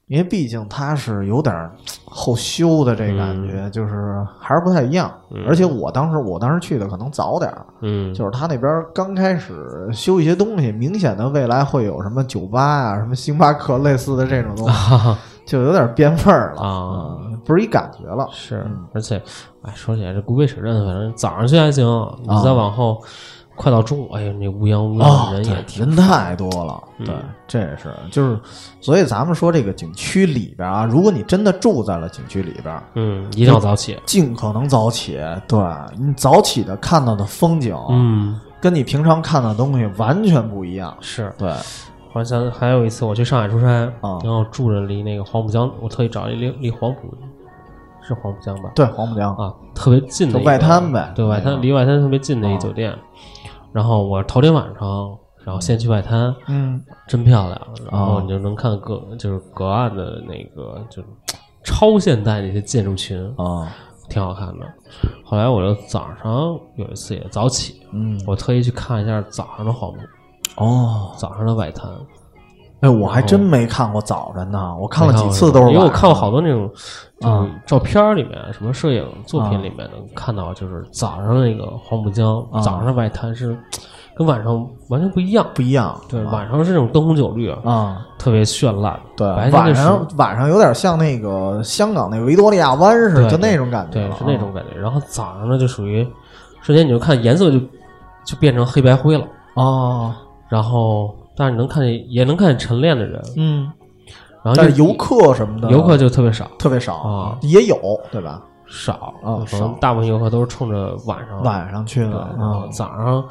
因为毕竟它是有点后修的这感觉，就是还是不太一样。嗯而且我当时我当时去的可能早点儿，嗯，就是他那边刚开始修一些东西，明显的未来会有什么酒吧啊、什么星巴克类似的这种东西，啊，就有点变味儿了啊嗯不是一感觉了。是，而且，哎，说起来这古北水镇，反正早上去还行，你再往后，快到中午，哎呀，那乌泱乌泱人也人太多了，嗯对，这也是，就是，所以咱们说这个景区里边啊，如果你真的住在了景区里边，嗯，一定要早起。尽可能早起，对你早起的看到的风景，嗯，跟你平常看到的东西完全不一样，是。对，好像还有一次我去上海出差，啊然后住着离那个黄浦江，我特意找一离离黄浦是黄浦江吧？对，黄浦江，啊，特别近的就一个外滩呗对外那个滩离外滩特别近的一啊酒店。然后我头天晚上，然后先去外滩，嗯，真漂亮，然后哦你就能看隔就是隔岸的那个就是超现代那些建筑群，啊，挺好看的。后来我就早上有一次也早起，嗯，我特意去看一下早上的黄浦，哦，早上的外滩。哎，我还真没看过早晨呢，我看了几次都是，因为我看过好多那种，就是啊照片里面、什么摄影作品里面能看到，就是早上那个黄浦江，啊早上的外滩是跟晚上完全不一样。不一样，对，啊晚上是那种灯红酒绿，啊。特别绚烂。对，白天晚那上晚上有点像那个香港那个维多利亚湾似的，就那种感觉对，了是那种感觉。然后早上呢，就属于瞬间你就看颜色就就变成黑白灰了，哦，然后但是你能看见也能看见晨练的人，嗯，然后但是游客什么的，游客就特别少。特别少啊。也有对吧？少啊可能少。大部分游客都是冲着晚上。晚上去对，的啊，早上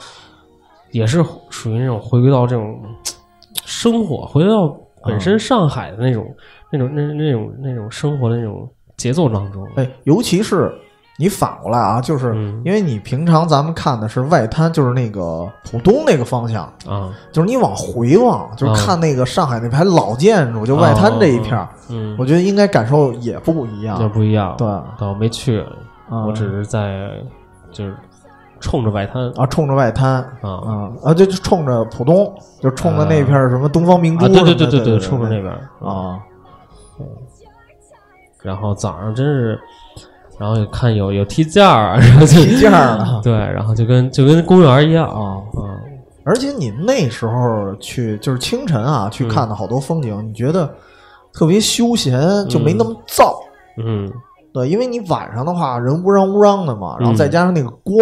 也是属于那种回归到这种生活，回归到本啊。身上海的那种、那种、那那种、那种生活的那种节奏当中。哎，尤其是你反过来啊，就是嗯。因为你平常咱们看的是外滩，就是那个浦东那个方向，啊，就是你往回望，就是啊看那个上海那排老建筑，就外滩这一片儿，嗯，我觉得应该感受也不一样。也。不一样。对，但我没去，嗯。我只是在就是冲着外滩。啊，冲着外滩。啊。啊啊，就就冲着浦东，就冲着那片儿什么东方明珠对对对对对，冲着那边儿。啊，然后早上真是，然后也看有有踢毽儿啊，然后就踢毽儿了。对，然后就跟就跟公园一样啊嗯，而且你那时候去就是清晨啊，去看的好多风景，你觉得特别休闲，就没那么燥。嗯。对，因为你晚上的话人乌嚷乌嚷的嘛，然后嗯再加上那个光，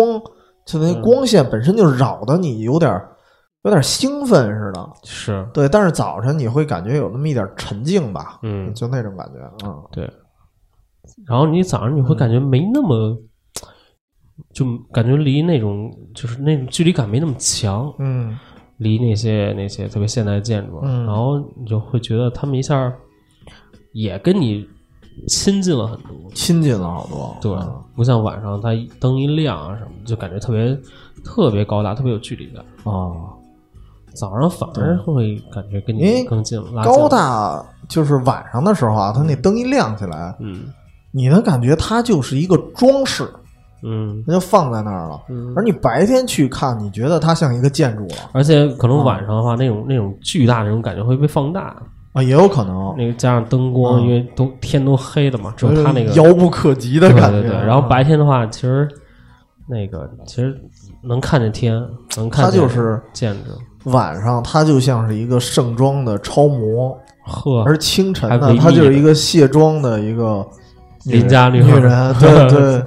就那光线本身就扰得你有点有点兴奋似的。是，对，但是早晨你会感觉有那么一点沉静吧，嗯。就那种感觉，嗯，对。然后你早上你会感觉没那么，就感觉离那种就是那种距离感没那么强，嗯。离那些那些特别现代的建筑，嗯。然后你就会觉得他们一下也跟你亲近了很多，亲近了好多。对，嗯。不像晚上它灯一亮啊什么，就感觉特别特别高大，特别有距离感。啊，早上反而会感觉跟你更近，拉近。高，大就是晚上的时候啊，它那灯一亮起来，嗯你能感觉它就是一个装饰，嗯它就放在那儿了。嗯，而你白天去看，你觉得它像一个建筑了而且可能晚上的话，那种那种巨大的那种感觉会被放大，啊，也有可能，那个加上灯光，嗯因为都天都黑的嘛，只有它那个遥不可及的对感觉。对对，然后白天的话，其实那个其实能看见天，能看它见就是建筑，晚上，它就像是一个盛装的超模，呵，而清晨它就是一个卸妆的一个女邻家女孩女人，对 对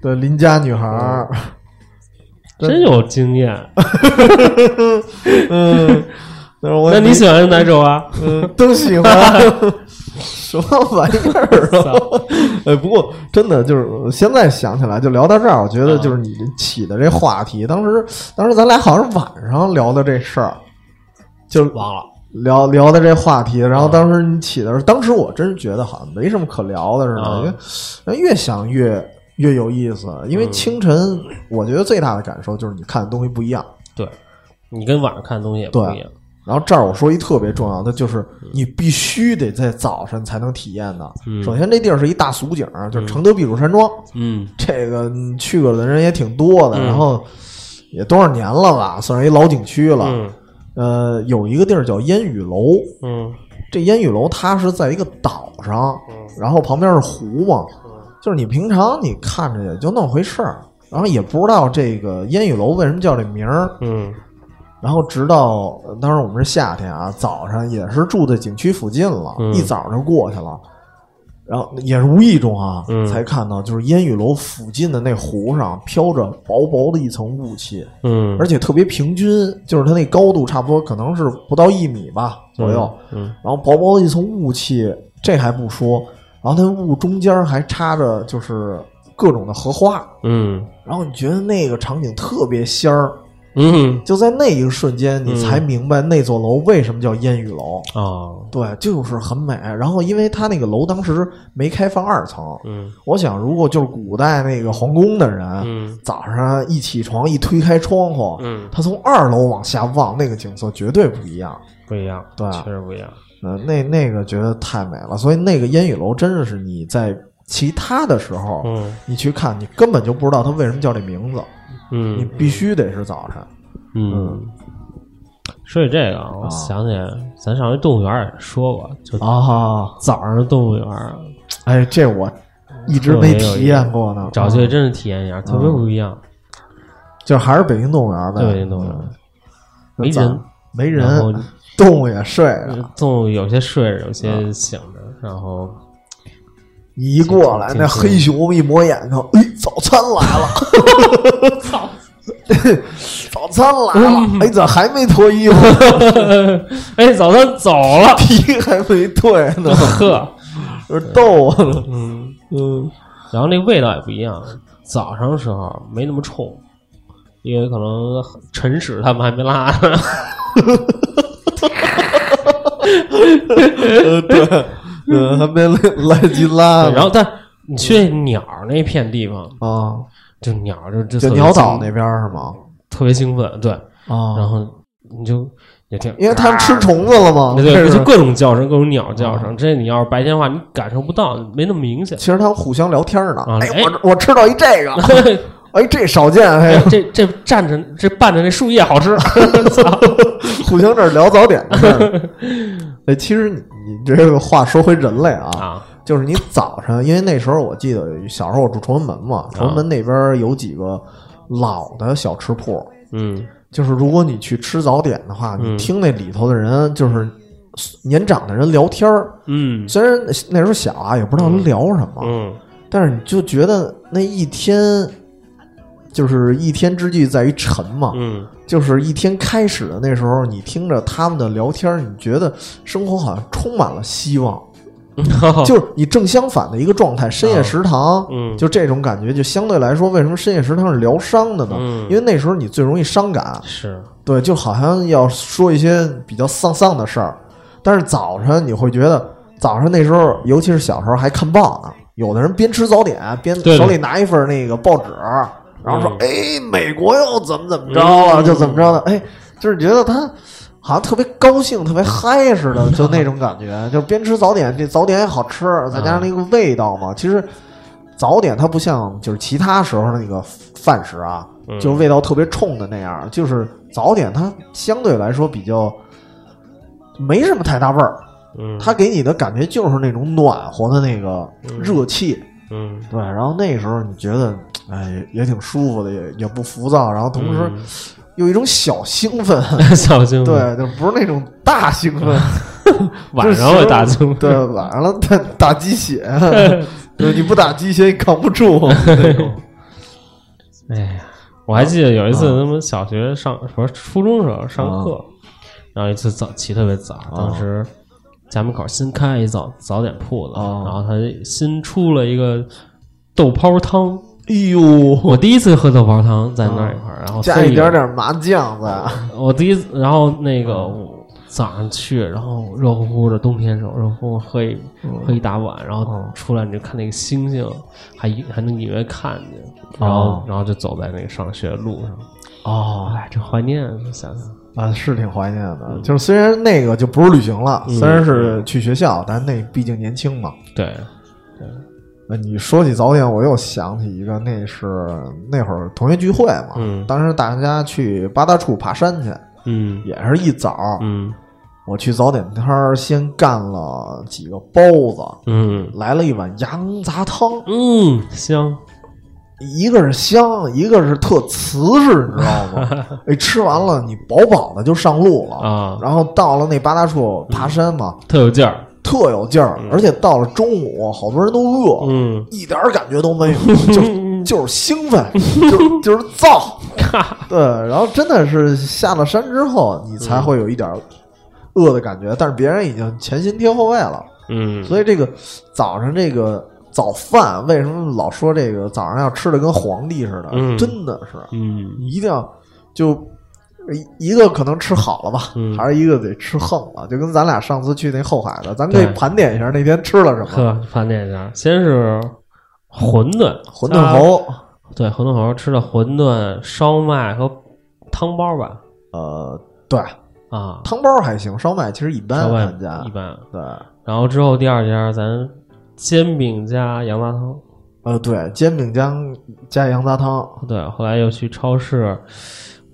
对，邻家女孩儿。真有经验。嗯，但是我那你喜欢哪种啊？嗯，都喜欢。什么玩意儿啊？哎，不过真的就是现在想起来，就聊到这儿，我觉得就是你起的这话题，当时当时咱俩好像是晚上聊的这事儿，就忘了。聊聊的这话题，然后当时你起的时候，当时我真是觉得好像没什么可聊的似的，啊因为越想越越有意思。因为嗯。清晨，我觉得最大的感受就是你看的东西不一样。对，你跟晚上看的东西也不一样。然后这儿我说一特别重要的，就是你必须得在早晨才能体验的。嗯。首先，这地儿是一大俗景，就是承德避暑山庄，嗯。这个去过的人也挺多的，嗯。然后也多少年了吧，算是一老景区了。嗯呃，有一个地儿叫烟雨楼，嗯。这烟雨楼它是在一个岛上，嗯然后旁边是湖嘛，就是你平常你看着也就那么回事儿，然后也不知道这个烟雨楼为什么叫这名儿，嗯。然后直到呃当时我们是夏天啊，早上也是住在景区附近了，嗯一早就过去了，然后也是无意中啊，嗯。才看到就是烟雨楼附近的那湖上飘着薄薄的一层雾气，嗯，而且特别平均，就是它那高度差不多可能是不到一米吧左右，嗯然后薄薄的一层雾气，这还不说，然后那雾中间还插着就是各种的荷花，嗯。然后你觉得那个场景特别仙儿，嗯就在那一个瞬间，你才明白那座楼为什么叫烟雨楼。哦对，就是很美。然后，因为它那个楼当时没开放二层，嗯我想如果就是古代那个皇宫的人，嗯早上一起床一推开窗户，嗯，他从二楼往下望，那个景色绝对不一样。不一样，对确实不一样。嗯、那那个觉得太美了，所以那个烟雨楼真的是你在其他的时候，嗯你去看，你根本就不知道它为什么叫这名字，你嗯必须得是早晨。嗯。说起这个啊，我想起来，咱上回动物园也说过，就啊，早上的动物园，哎，这我一直没体验过呢。啊找机会真是体验一下，特别不一样。就还是北京动物园呗。对北京动物园嗯没人，没人，动物也睡着。动物有些睡着，有些醒着，然后你一过来，那黑熊一抹眼睛，哎，早餐来了！操，早餐来了！哎，咋还没脱衣服？哎，早餐走了，皮还没退呢，呵，这逗我呢。嗯，嗯，然后那味道也不一样，早上的时候没那么冲，因为可能陈屎他们还没拉呢，呃，对，嗯，还没来来及拉。然后但你去鸟儿那片地方，啊，就鸟儿就就就鸟岛那边儿是吗？特别兴奋，对，啊，然后你就也挺，因为他们吃虫子了嘛，对就各种叫声，各种鸟叫声。这你要是白天的话，你感受不到，没那么明显。其实他们互相聊天呢。啊哎，哎我我吃到一这个，哎，这少见，哎哎，这这蘸着这拌着那树叶好吃，操！互相这儿聊早点的事儿。哎，其实你你这个话说回人类啊，啊，就是你早上，因为那时候我记得小时候我住崇文门啊嘛，崇文门那边有几个老的小吃铺，嗯。就是如果你去吃早点的话，嗯你听那里头的人就是年长的人聊天儿，嗯。虽然那时候小啊，也不知道聊什么，嗯但是你就觉得那一天就是一天之计在于晨嘛，嗯就是一天开始的那时候，你听着他们的聊天，你觉得生活好像充满了希望。嗯，就是你正相反的一个状态。深夜食堂，嗯就这种感觉，就相对来说，为什么深夜食堂是疗伤的呢？嗯因为那时候你最容易伤感，是，对，就好像要说一些比较丧丧的事儿。但是早晨你会觉得，早上那时候，尤其是小时候还看报呢，有的人边吃早点边手里拿一份那个报纸，然后说：“嗯哎，美国又怎么怎么着了，嗯就怎么着的。”哎，就是觉得他。好像特别高兴、特别嗨似的，就那种感觉。就边吃早点，这早点也好吃，再加上那个味道嘛。其实早点它不像就是其他时候那个饭食啊，嗯就是味道特别冲的那样。就是早点它相对来说比较没什么太大味儿，嗯，它给你的感觉就是那种暖和的那个热气。嗯对，然后那时候你觉得，哎，也挺舒服的，也也不浮躁，然后同时嗯有一种小兴奋。小兴奋，对，就不是那种大兴奋，晚上会打兴奋，对，晚上了打打鸡血，对，你不打鸡血你扛不住那种。哎呀，我还记得有一次，啊他们小学上不是初中时候上课，然后一次早起特别早，当时家门口新开一早早点铺子，啊然后他新出了一个豆泡汤，哎呦，我第一次喝豆泡汤在那儿一块儿，然后加一点点麻酱在，我第一次，然后那个我早上去，然后热乎乎的冬天时候，热乎乎喝一喝一大碗，然后嗯。出来你就看那个星星，还还能隐约看见，然后哦。然后就走在那个上学的路上，哦。哎，这怀念，想想，啊，是挺怀念的。就是虽然那个就不是旅行了，嗯。虽然是去学校，但那毕竟年轻嘛。对，呃，你说起早点，我又想起一个，那是那会儿同学聚会嘛，嗯当时大家去八大处爬山去，嗯也是一早，嗯。我去早点摊儿先干了几个包子，嗯来了一碗羊杂汤，嗯，香，一个是香，一个是特瓷实，你知道吗？哎，吃完了你饱饱的就上路了啊。然后到了那八大处爬山嘛，特有劲儿，特有劲儿，而且到了中午，好多人都饿，嗯。一点感觉都没有，就就是兴奋，就就是燥，对，然后真的是下了山之后，你才会有一点儿饿的感觉，但是别人已经前心贴后背了，嗯，所以这个早上这个早饭为什么老说这个早上要吃的跟皇帝似的？嗯。真的是，嗯。一定要就一一个可能吃好了吧，嗯还是一个得吃横了，就跟咱俩上次去那后海的，咱可以盘点一下那天吃了什么。呵，盘点一下，先是馄饨，馄饨侯，对，馄饨侯吃的馄饨、烧麦和汤包吧？呃，对，啊，汤包还行，烧麦其实一般，烧麦咱家一般。对，然后之后第二家咱煎饼加羊杂汤，呃，对，煎饼加加羊杂汤，对，后来又去超市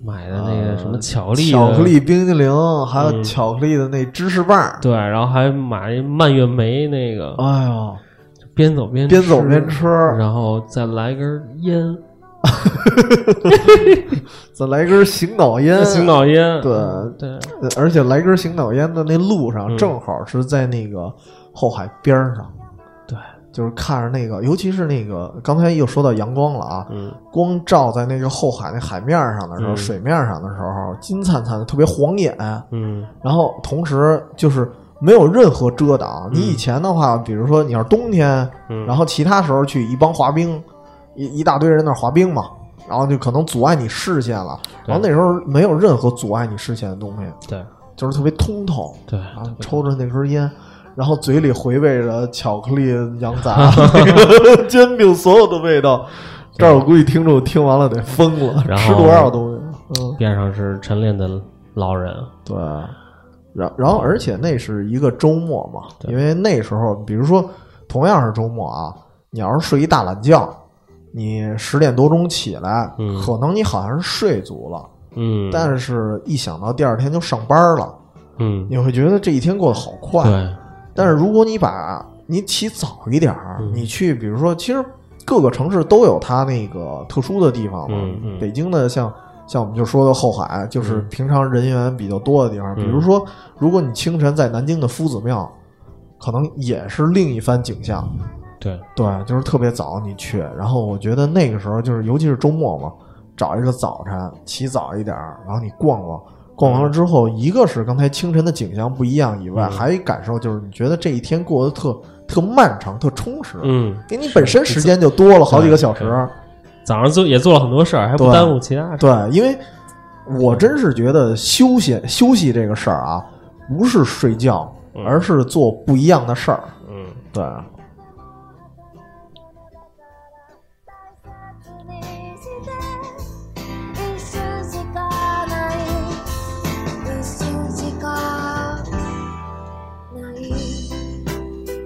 买的那个什么巧克力巧克力冰激凌，还有嗯巧克力的那芝士棒。对，然后还买蔓越莓那个，哎呦，边走边边走边吃然后再来根烟，再来根醒脑烟，醒脑烟，对对，呃而且来根醒脑烟的那路上，嗯正好是在那个后海边上，对，就是看着那个，尤其是那个刚才又说到阳光了啊，嗯光照在那个后海那海面上的时候，嗯水面上的时候，金灿灿的，特别晃眼。嗯然后同时就是没有任何遮挡。你嗯以前的话，比如说你要是冬天，嗯，然后其他时候去一帮滑冰，一一大堆人那滑冰嘛，然后就可能阻碍你视线了。然后那时候没有任何阻碍你视线的东西，对就是特别通透。对，然后抽着那根烟，然后嘴里回味着巧克力、羊杂、那个煎饼所有的味道。这儿我估计听众听完了得疯了，然后吃多少东西？嗯，边上是晨练的老人，对。然然后，而且那是一个周末嘛，因为那时候，比如说同样是周末啊，你要是睡一大懒觉，你十点多钟起来，嗯可能你好像是睡足了，嗯，但是一想到第二天就上班了，嗯，你会觉得这一天过得好快。对，但是如果你把你起早一点儿，嗯你去，比如说，其实各个城市都有它那个特殊的地方嘛。北京的像像我们就说的后海，就是嗯平常人员比较多的地方。嗯比如说，如果你清晨在南京的夫子庙，可能也是另一番景象。对，对，就是特别早你去，然后我觉得那个时候就是，尤其是周末嘛，找一个早晨起早一点儿，然后你逛逛，逛完了之后，一个是刚才清晨的景象不一样以外，嗯。还有一感受就是你觉得这一天过得特特漫长、特充实，嗯，因为你本身时间就多了好几个小时。早上做也做了很多事儿，还不对耽误其他事。对，因为我真是觉得休息休息这个事儿啊，不是睡觉，嗯。而是做不一样的事儿。嗯，对，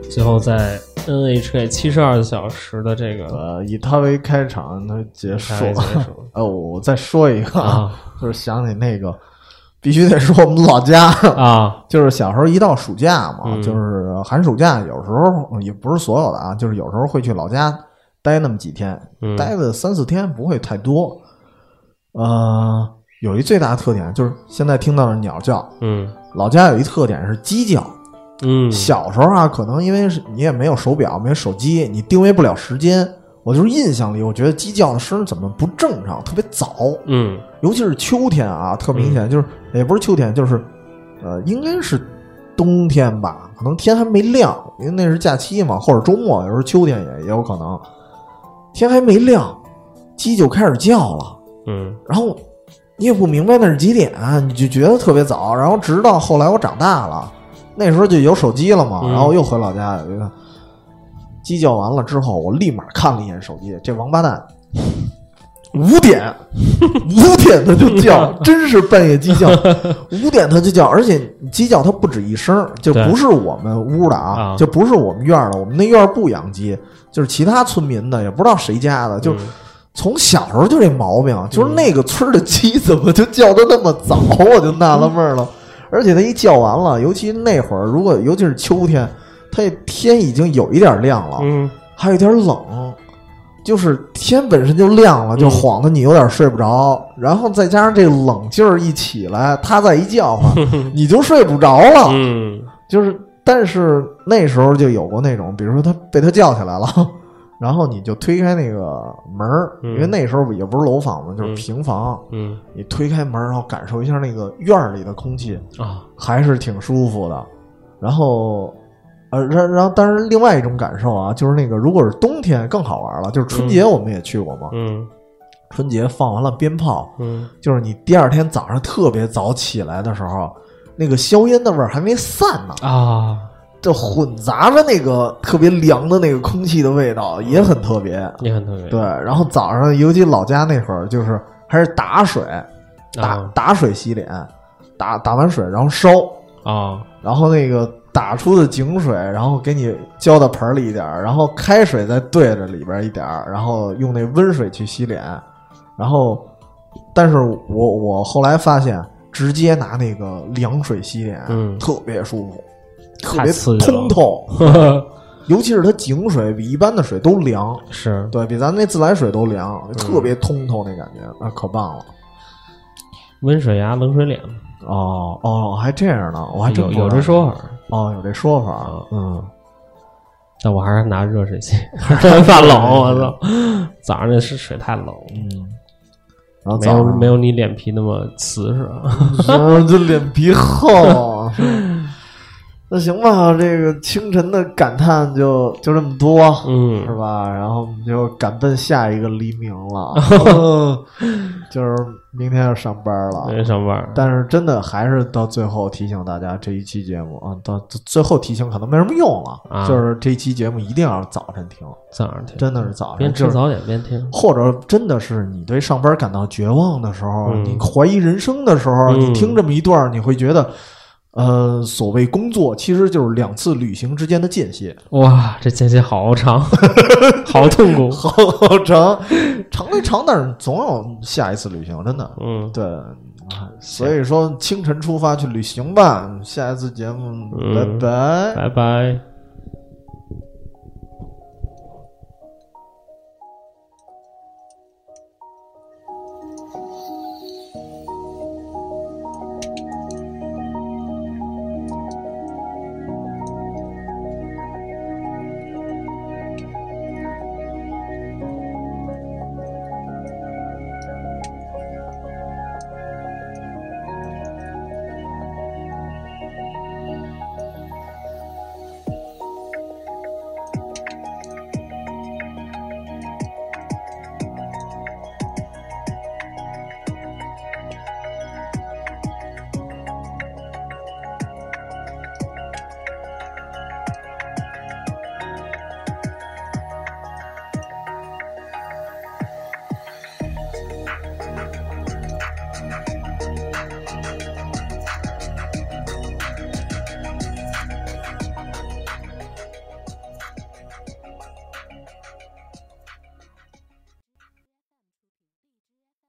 最后在 NHK 七十二小时的这个呃，以它为开场，它结束。开。结束。呃，我再说一个啊，就是想起那个，必须得说我们老家，啊，就是小时候一到暑假嘛，嗯。就是寒暑假，有时候也不是所有的啊，就是有时候会去老家待那么几天，嗯。待个三四天不会太多。呃，有一最大的特点就是现在听到的鸟叫，嗯。老家有一特点是鸡叫。嗯，小时候啊，可能因为是你也没有手表，没有手机，你定位不了时间。我就是印象里，我觉得鸡叫的声怎么不正常，特别早，嗯尤其是秋天啊，特明显，就是也不是秋天，就是呃，应该是冬天吧，可能天还没亮，因为那是假期嘛，或者周末，有时候秋天也也有可能，天还没亮，鸡就开始叫了。嗯然后你也不明白那是几点，你就觉得特别早。然后直到后来我长大了，那时候就有手机了嘛，嗯然后又回老家有一个鸡叫完了之后，我立马看了一眼手机，这王八蛋。五点，五点它就叫，真是半夜鸡叫。五点它就叫，而且鸡叫它不止一声，就不是我们屋的啊啊，就不是我们院儿的，我们那院儿不养鸡，就是其他村民的，也不知道谁家的，就嗯从小时候就这毛病，就是那个村儿的鸡怎么就叫的那么早，我就纳了闷儿了。而且它一叫完了，尤其那会儿，如果尤其是秋天，它天已经有一点亮了，嗯。还有点冷，就是天本身就亮了，就嗯。晃得你有点睡不着，然后再加上这冷劲儿一起来，它再一叫唤，你就睡不着了。嗯。就是，但是那时候就有过那种，比如说他被他叫起来了，然后你就推开那个门儿，嗯因为那时候也不是楼房嘛，就是嗯。平房，嗯。你推开门，然后感受一下那个院儿里的空气，啊，还是挺舒服的。然后，呃，然然后，但是另外一种感受啊，就是那个如果是冬天更好玩了，就是春节我们也去过嘛，嗯。春节放完了鞭炮，嗯。就是你第二天早上特别早起来的时候，那个硝烟的味儿还没散呢。啊，就混杂着那个特别凉的那个空气的味道，也很特别。也很特别。对，然后早上尤其老家那会儿，就是还是打水，打、啊打水洗脸，打打完水然后烧，啊，然后那个打出的井水，然后给你浇到盆里一点儿，然后开水再兑着里边一点儿，然后用那温水去洗脸，然后，但是我我后来发现，直接拿那个凉水洗脸，嗯特别舒服，特别通透，尤其是它井水比一般的水都凉，是对比咱那自来水都凉，特别通透那感觉，那可棒了。温水牙冷水脸，哦哦，还这样呢，我还真有有这说法。哦，有这说法，嗯。但我还是拿热水器，怕冷。我操，早上那是水太冷，嗯，然后没有没有你脸皮那么瓷实这脸皮厚。那行吧，这个清晨的感叹就就这么多，嗯是吧？然后我们就赶奔下一个黎明了，就是明天要上班了。明天上班，但是真的还是到最后提醒大家，这一期节目啊，到最后提醒可能没什么用了，啊就是这一期节目一定要早晨听，早上听，真的是早晨，边吃早点边听。或者真的是你对上班感到绝望的时候，嗯你怀疑人生的时候，嗯你听这么一段，你会觉得，呃，所谓工作其实就是两次旅行之间的间歇，哇，这间歇好长，好痛苦。好 好长，长归长，但是总有下一次旅行，真的。嗯，对，啊所以说清晨出发去旅行吧。下一次节目，嗯拜拜。拜拜。